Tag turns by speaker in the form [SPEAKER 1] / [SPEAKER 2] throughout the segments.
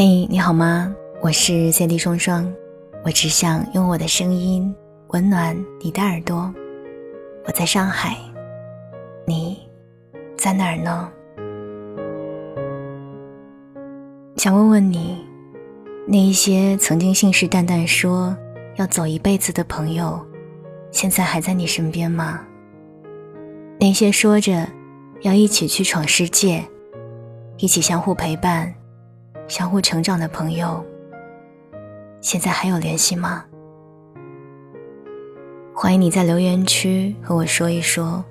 [SPEAKER 1] 嘿，你好吗？我是 CD 双双，我只想用我的声音温暖你的耳朵。我在上海，你在哪儿呢？想问问你，那一些曾经信誓旦旦说要走一辈子的朋友，现在还在你身边吗？那些说着要一起去闯世界，一起相互陪伴。相互成长的朋友，现在还有联系吗？欢迎你在留言区和我说一说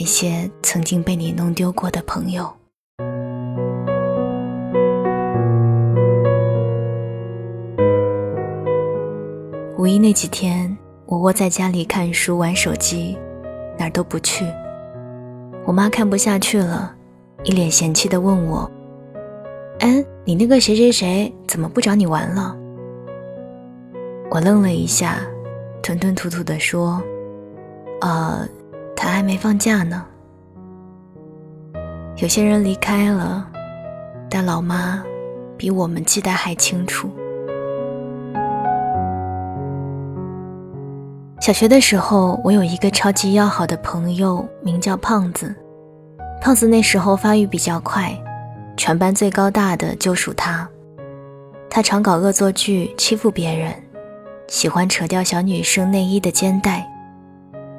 [SPEAKER 1] 那些曾经被你弄丢过的朋友。五一那几天，我窝在家里看书、玩手机，哪儿都不去。我妈看不下去了，一脸嫌弃的问我。哎，你那个谁谁谁怎么不找你玩了？我愣了一下，吞吞吐吐的说：“呃，他还没放假呢。”有些人离开了，但老妈比我们记得还清楚。小学的时候，我有一个超级要好的朋友，名叫胖子。胖子那时候发育比较快。全班最高大的就属他，他常搞恶作剧欺负别人，喜欢扯掉小女生内衣的肩带，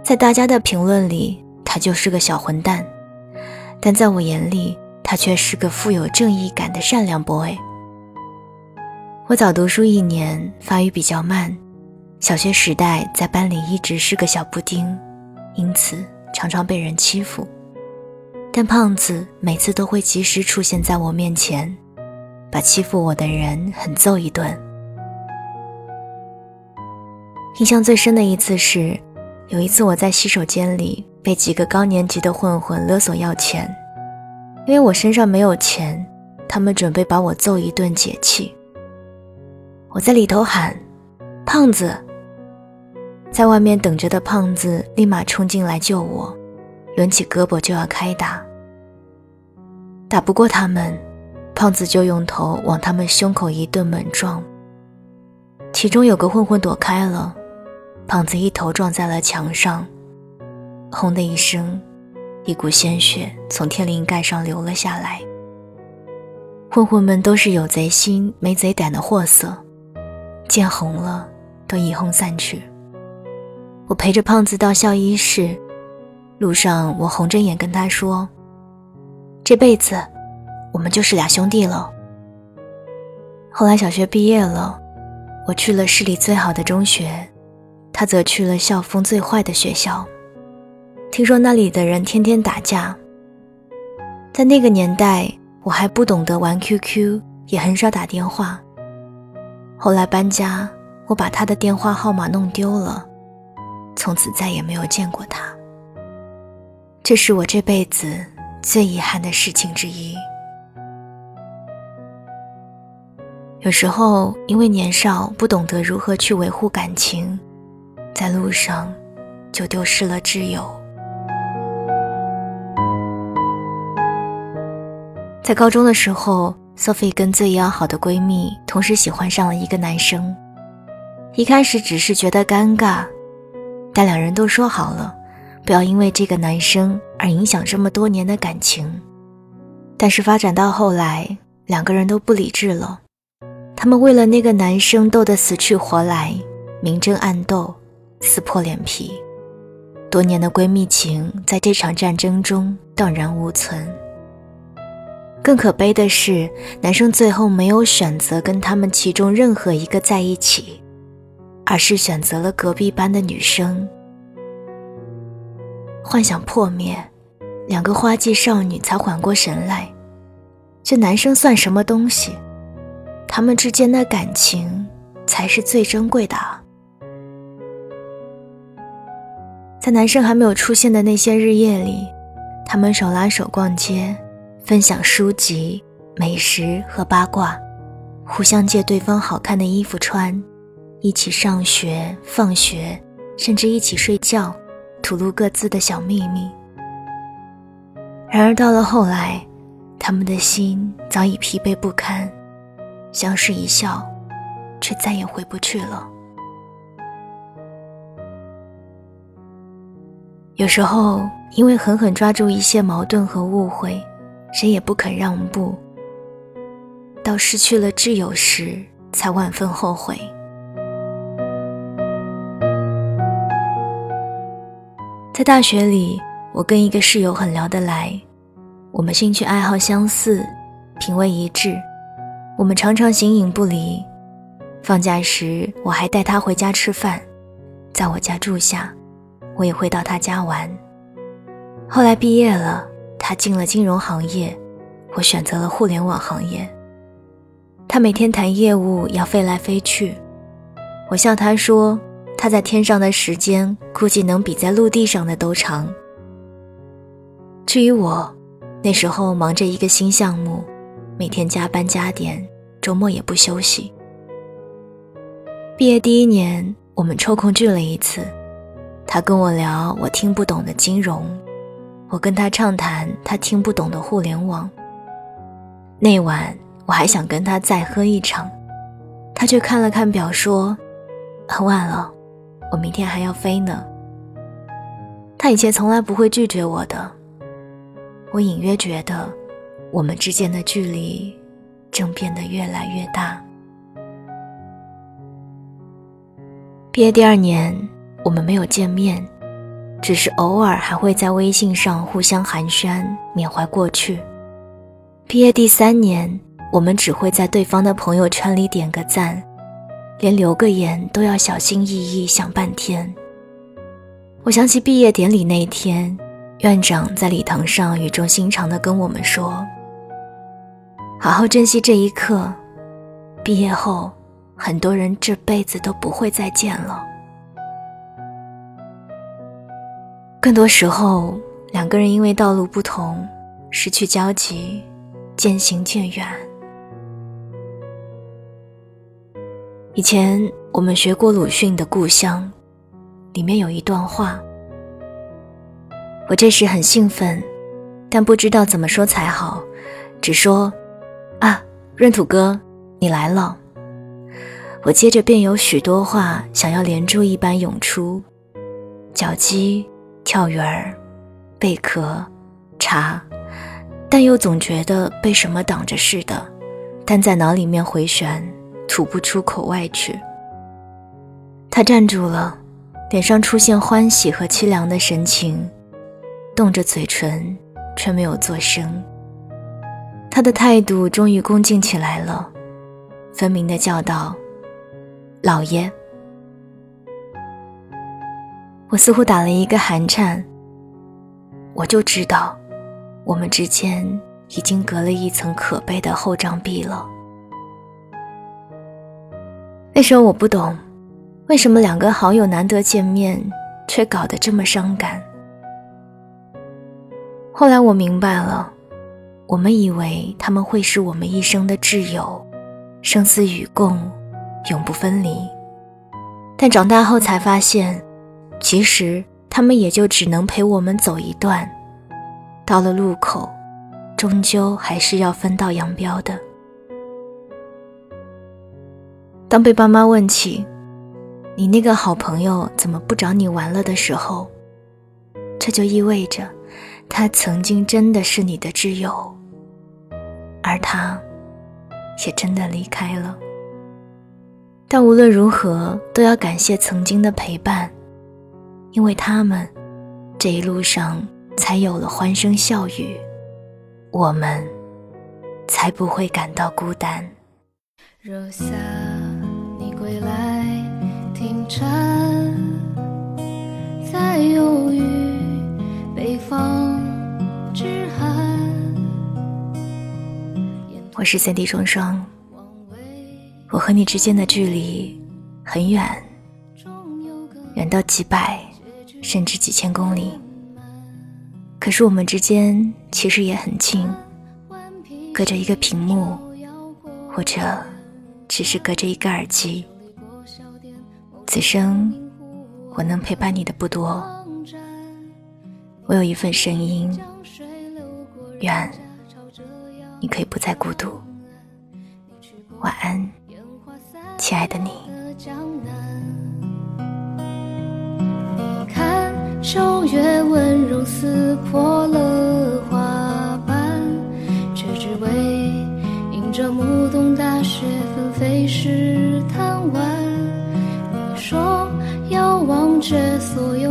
[SPEAKER 1] 在大家的评论里，他就是个小混蛋，但在我眼里，他却是个富有正义感的善良 boy。我早读书一年，发育比较慢，小学时代在班里一直是个小布丁，因此常常被人欺负。但胖子每次都会及时出现在我面前，把欺负我的人狠揍一顿。印象最深的一次是，有一次我在洗手间里被几个高年级的混混勒索要钱，因为我身上没有钱，他们准备把我揍一顿解气。我在里头喊：“胖子！”在外面等着的胖子立马冲进来救我。抡起胳膊就要开打，打不过他们，胖子就用头往他们胸口一顿猛撞。其中有个混混躲开了，胖子一头撞在了墙上，轰的一声，一股鲜血从天灵盖上流了下来。混混们都是有贼心没贼胆的货色，见红了都一哄散去。我陪着胖子到校医室。路上，我红着眼跟他说：“这辈子，我们就是俩兄弟了。”后来小学毕业了，我去了市里最好的中学，他则去了校风最坏的学校。听说那里的人天天打架。在那个年代，我还不懂得玩 QQ，也很少打电话。后来搬家，我把他的电话号码弄丢了，从此再也没有见过他。这是我这辈子最遗憾的事情之一。有时候因为年少不懂得如何去维护感情，在路上就丢失了挚友。在高中的时候，Sophie 跟最要好的闺蜜同时喜欢上了一个男生。一开始只是觉得尴尬，但两人都说好了。不要因为这个男生而影响这么多年的感情，但是发展到后来，两个人都不理智了。他们为了那个男生斗得死去活来，明争暗斗，撕破脸皮。多年的闺蜜情在这场战争中荡然无存。更可悲的是，男生最后没有选择跟他们其中任何一个在一起，而是选择了隔壁班的女生。幻想破灭，两个花季少女才缓过神来。这男生算什么东西？他们之间的感情才是最珍贵的。在男生还没有出现的那些日夜里，他们手拉手逛街，分享书籍、美食和八卦，互相借对方好看的衣服穿，一起上学、放学，甚至一起睡觉。吐露各自的小秘密。然而到了后来，他们的心早已疲惫不堪，相视一笑，却再也回不去了。有时候，因为狠狠抓住一些矛盾和误会，谁也不肯让步，到失去了挚友时，才万分后悔。在大学里，我跟一个室友很聊得来，我们兴趣爱好相似，品味一致，我们常常形影不离。放假时，我还带他回家吃饭，在我家住下。我也会到他家玩。后来毕业了，他进了金融行业，我选择了互联网行业。他每天谈业务要飞来飞去，我笑他说他在天上的时间估计能比在陆地上的都长。至于我，那时候忙着一个新项目，每天加班加点，周末也不休息。毕业第一年，我们抽空聚了一次。他跟我聊我听不懂的金融，我跟他畅谈他听不懂的互联网。那晚我还想跟他再喝一场，他却看了看表说：“很晚了，我明天还要飞呢。”他以前从来不会拒绝我的，我隐约觉得我们之间的距离正变得越来越大。毕业第二年。我们没有见面，只是偶尔还会在微信上互相寒暄，缅怀过去。毕业第三年，我们只会在对方的朋友圈里点个赞，连留个言都要小心翼翼想半天。我想起毕业典礼那天，院长在礼堂上语重心长地跟我们说：“好好珍惜这一刻，毕业后，很多人这辈子都不会再见了。”更多时候，两个人因为道路不同，失去交集，渐行渐远。以前我们学过鲁迅的《故乡》，里面有一段话。我这时很兴奋，但不知道怎么说才好，只说：“啊，闰土哥，你来了。”我接着便有许多话想要连珠一般涌出，脚鸡。跳鱼儿、贝壳、茶，但又总觉得被什么挡着似的，但在脑里面回旋，吐不出口外去。他站住了，脸上出现欢喜和凄凉的神情，动着嘴唇，却没有作声。他的态度终于恭敬起来了，分明的叫道：“老爷。”我似乎打了一个寒颤，我就知道，我们之间已经隔了一层可悲的厚障壁了。那时候我不懂，为什么两个好友难得见面，却搞得这么伤感。后来我明白了，我们以为他们会是我们一生的挚友，生死与共，永不分离，但长大后才发现。其实他们也就只能陪我们走一段，到了路口，终究还是要分道扬镳的。当被爸妈问起你那个好朋友怎么不找你玩了的时候，这就意味着他曾经真的是你的挚友，而他也真的离开了。但无论如何，都要感谢曾经的陪伴。因为他们，这一路上才有了欢声笑语，我们才不会感到孤单。归来，听蝉在忧郁，北方之寒。我是三 D 双双，我和你之间的距离很远，远到几百。甚至几千公里，可是我们之间其实也很近，隔着一个屏幕，或者只是隔着一个耳机。此生我能陪伴你的不多，我有一份声音，愿你可以不再孤独。晚安，亲爱的你。
[SPEAKER 2] 秋月温柔撕破了花瓣，却只为迎着暮冬大雪纷飞时贪玩。说要忘却所有